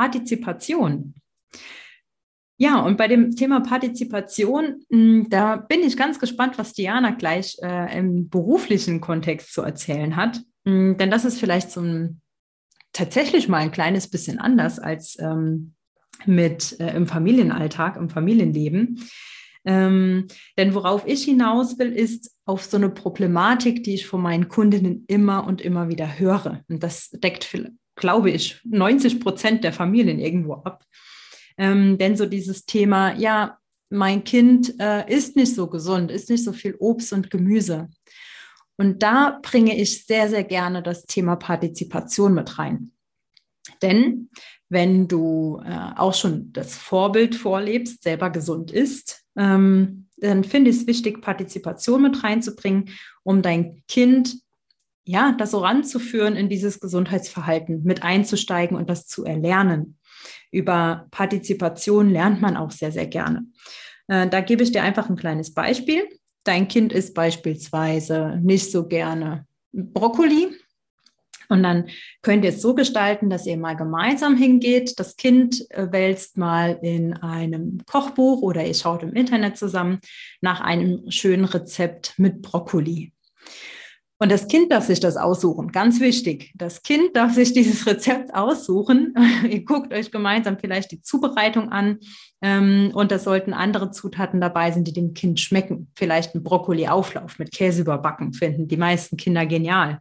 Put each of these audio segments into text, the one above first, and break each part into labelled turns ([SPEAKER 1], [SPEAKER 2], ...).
[SPEAKER 1] Partizipation. Ja, und bei dem Thema Partizipation, hm, da bin ich ganz gespannt, was Diana gleich äh, im beruflichen Kontext zu erzählen hat. Hm, denn das ist vielleicht so ein, tatsächlich mal ein kleines bisschen anders als ähm, mit äh, im Familienalltag, im Familienleben. Ähm, denn worauf ich hinaus will, ist auf so eine Problematik, die ich von meinen Kundinnen immer und immer wieder höre. Und das deckt, glaube ich, 90 Prozent der Familien irgendwo ab. Ähm, denn so dieses Thema, ja, mein Kind äh, ist nicht so gesund, ist nicht so viel Obst und Gemüse. Und da bringe ich sehr, sehr gerne das Thema Partizipation mit rein. Denn wenn du äh, auch schon das Vorbild vorlebst, selber gesund isst, ähm, dann finde ich es wichtig, Partizipation mit reinzubringen, um dein Kind ja, das so ranzuführen, in dieses Gesundheitsverhalten mit einzusteigen und das zu erlernen. Über Partizipation lernt man auch sehr, sehr gerne. Äh, da gebe ich dir einfach ein kleines Beispiel. Dein Kind isst beispielsweise nicht so gerne Brokkoli und dann könnt ihr es so gestalten, dass ihr mal gemeinsam hingeht. Das Kind äh, wälzt mal in einem Kochbuch oder ihr schaut im Internet zusammen nach einem schönen Rezept mit Brokkoli. Und das Kind darf sich das aussuchen. Ganz wichtig. Das Kind darf sich dieses Rezept aussuchen. Ihr guckt euch gemeinsam vielleicht die Zubereitung an. Ähm, und da sollten andere Zutaten dabei sein, die dem Kind schmecken. Vielleicht ein Brokkoli-Auflauf mit Käse überbacken finden die meisten Kinder genial.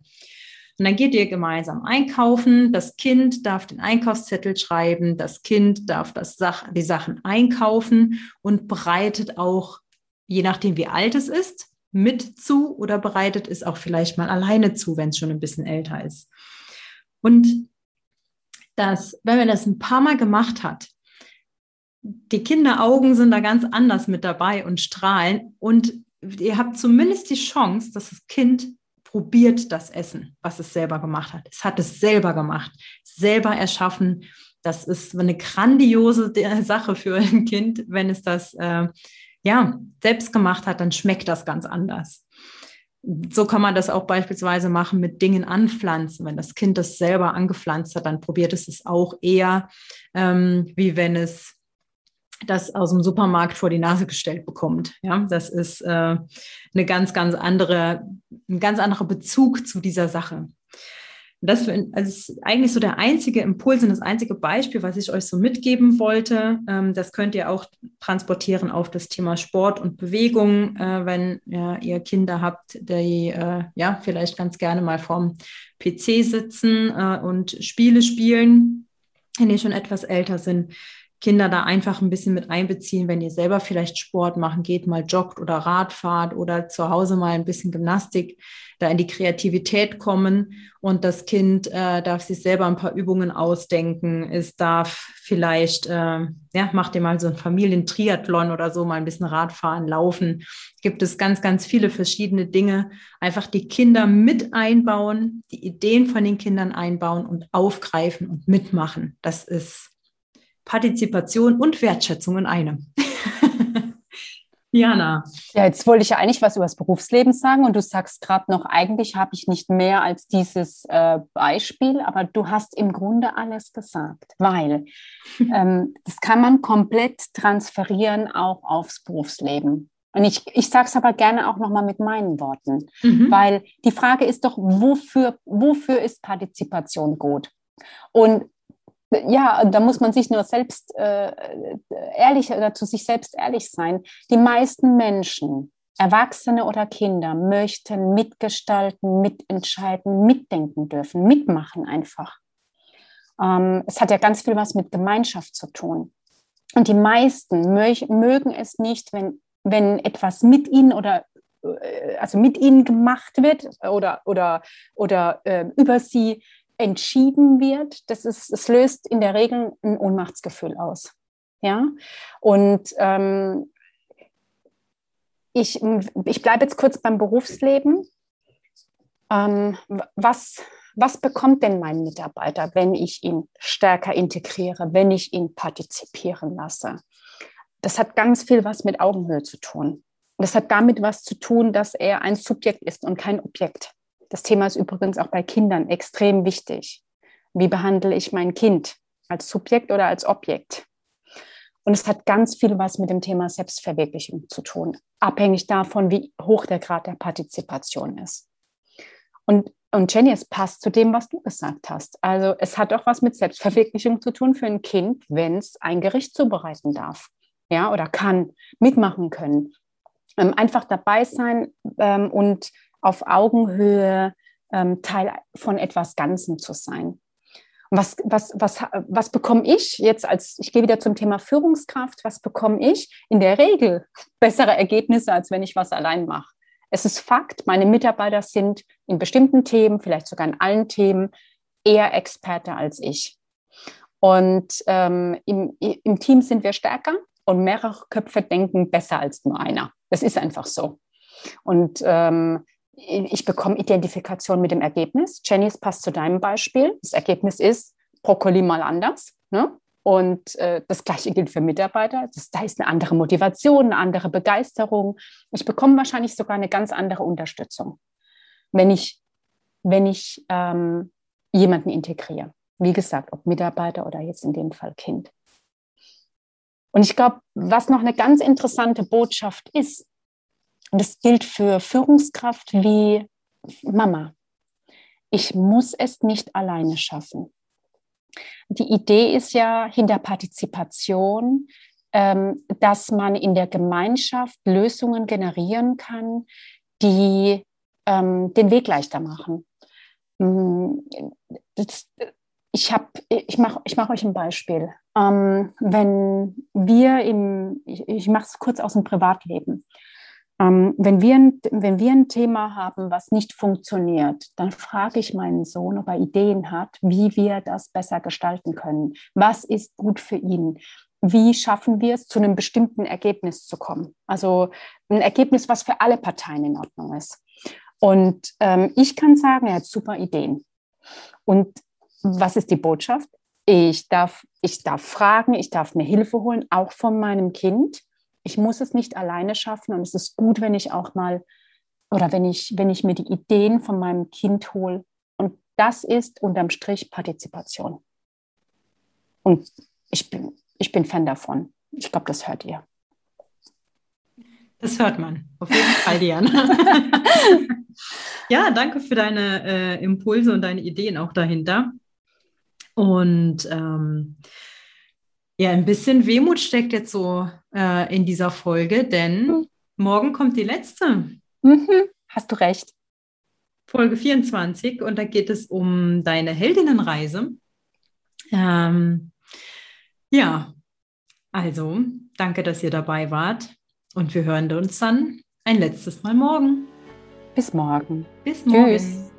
[SPEAKER 1] Und dann geht ihr gemeinsam einkaufen. Das Kind darf den Einkaufszettel schreiben. Das Kind darf das Sach die Sachen einkaufen und bereitet auch, je nachdem wie alt es ist, mit zu oder bereitet es auch vielleicht mal alleine zu, wenn es schon ein bisschen älter ist. Und das, wenn man das ein paar Mal gemacht hat, die Kinderaugen sind da ganz anders mit dabei und strahlen und ihr habt zumindest die Chance, dass das Kind probiert das Essen, was es selber gemacht hat. Es hat es selber gemacht, selber erschaffen. Das ist eine grandiose Sache für ein Kind, wenn es das äh, ja selbst gemacht hat, dann schmeckt das ganz anders. So kann man das auch beispielsweise machen mit Dingen anpflanzen. Wenn das Kind das selber angepflanzt hat, dann probiert es es auch eher, ähm, wie wenn es das aus dem Supermarkt vor die Nase gestellt bekommt. Ja, das ist äh, eine ganz, ganz andere, ein ganz anderer Bezug zu dieser Sache. Das ist eigentlich so der einzige Impuls und das einzige Beispiel, was ich euch so mitgeben wollte. Ähm, das könnt ihr auch transportieren auf das Thema Sport und Bewegung, äh, wenn ihr Kinder habt, die äh, ja vielleicht ganz gerne mal vorm PC sitzen äh, und Spiele spielen, wenn die schon etwas älter sind Kinder da einfach ein bisschen mit einbeziehen, wenn ihr selber vielleicht Sport machen geht, mal joggt oder Radfahrt oder zu Hause mal ein bisschen Gymnastik, da in die Kreativität kommen und das Kind äh, darf sich selber ein paar Übungen ausdenken. Es darf vielleicht, äh, ja, macht ihr mal so ein Familientriathlon oder so, mal ein bisschen Radfahren, Laufen. Gibt es ganz, ganz viele verschiedene Dinge. Einfach die Kinder mit einbauen, die Ideen von den Kindern einbauen und aufgreifen und mitmachen. Das ist Partizipation und Wertschätzung in einem.
[SPEAKER 2] Jana. Ja, jetzt wollte ich ja eigentlich was über das Berufsleben sagen und du sagst gerade noch, eigentlich habe ich nicht mehr als dieses äh, Beispiel, aber du hast im Grunde alles gesagt, weil ähm, das kann man komplett transferieren auch aufs Berufsleben. Und ich, ich sage es aber gerne auch nochmal mit meinen Worten, mhm. weil die Frage ist doch, wofür, wofür ist Partizipation gut? Und ja, da muss man sich nur selbst äh, ehrlich oder zu sich selbst ehrlich sein. Die meisten Menschen, Erwachsene oder Kinder, möchten mitgestalten, mitentscheiden, mitdenken dürfen, mitmachen einfach. Ähm, es hat ja ganz viel was mit Gemeinschaft zu tun. Und die meisten mögen es nicht, wenn, wenn etwas mit ihnen oder äh, also mit ihnen gemacht wird oder, oder, oder äh, über sie entschieden wird, das, ist, das löst in der Regel ein Ohnmachtsgefühl aus. Ja, und ähm, ich, ich bleibe jetzt kurz beim Berufsleben. Ähm, was, was bekommt denn mein Mitarbeiter, wenn ich ihn stärker integriere, wenn ich ihn partizipieren lasse? Das hat ganz viel was mit Augenhöhe zu tun. Das hat damit was zu tun, dass er ein Subjekt ist und kein Objekt. Das Thema ist übrigens auch bei Kindern extrem wichtig. Wie behandle ich mein Kind? Als Subjekt oder als Objekt? Und es hat ganz viel was mit dem Thema Selbstverwirklichung zu tun, abhängig davon, wie hoch der Grad der Partizipation ist. Und, und Jenny, es passt zu dem, was du gesagt hast. Also es hat auch was mit Selbstverwirklichung zu tun für ein Kind, wenn es ein Gericht zubereiten darf, ja, oder kann, mitmachen können, ähm, einfach dabei sein ähm, und auf Augenhöhe ähm, Teil von etwas Ganzen zu sein. Was, was, was, was bekomme ich jetzt als, ich gehe wieder zum Thema Führungskraft, was bekomme ich? In der Regel bessere Ergebnisse, als wenn ich was allein mache. Es ist Fakt, meine Mitarbeiter sind in bestimmten Themen, vielleicht sogar in allen Themen, eher Experte als ich. Und ähm, im, im Team sind wir stärker und mehrere Köpfe denken besser als nur einer. Das ist einfach so. Und ähm, ich bekomme Identifikation mit dem Ergebnis. Jenny, es passt zu deinem Beispiel. Das Ergebnis ist Brokkoli mal anders. Ne? Und äh, das Gleiche gilt für Mitarbeiter. Das, da ist eine andere Motivation, eine andere Begeisterung. Ich bekomme wahrscheinlich sogar eine ganz andere Unterstützung, wenn ich, wenn ich ähm, jemanden integriere. Wie gesagt, ob Mitarbeiter oder jetzt in dem Fall Kind. Und ich glaube, was noch eine ganz interessante Botschaft ist, und das gilt für Führungskraft wie Mama. Ich muss es nicht alleine schaffen. Die Idee ist ja hinter Partizipation, ähm, dass man in der Gemeinschaft Lösungen generieren kann, die ähm, den Weg leichter machen. Mm, ich ich mache ich mach euch ein Beispiel. Ähm, wenn wir im, ich, ich mache es kurz aus dem Privatleben. Ähm, wenn, wir ein, wenn wir ein Thema haben, was nicht funktioniert, dann frage ich meinen Sohn, ob er Ideen hat, wie wir das besser gestalten können. Was ist gut für ihn? Wie schaffen wir es, zu einem bestimmten Ergebnis zu kommen? Also ein Ergebnis, was für alle Parteien in Ordnung ist. Und ähm, ich kann sagen, er hat super Ideen. Und was ist die Botschaft? Ich darf, ich darf fragen, ich darf mir Hilfe holen, auch von meinem Kind ich muss es nicht alleine schaffen und es ist gut, wenn ich auch mal oder wenn ich, wenn ich mir die Ideen von meinem Kind hole. Und das ist unterm Strich Partizipation. Und ich bin, ich bin Fan davon. Ich glaube, das hört ihr.
[SPEAKER 1] Das hört man. Auf jeden Fall, Diana. ja, danke für deine äh, Impulse und deine Ideen auch dahinter. Und ähm, ja, ein bisschen Wehmut steckt jetzt so äh, in dieser Folge, denn mhm. morgen kommt die letzte.
[SPEAKER 2] Mhm, hast du recht.
[SPEAKER 1] Folge 24 und da geht es um deine Heldinnenreise. Ähm, ja, also danke, dass ihr dabei wart und wir hören uns dann ein letztes Mal morgen.
[SPEAKER 2] Bis morgen.
[SPEAKER 1] Bis morgen. Tschüss.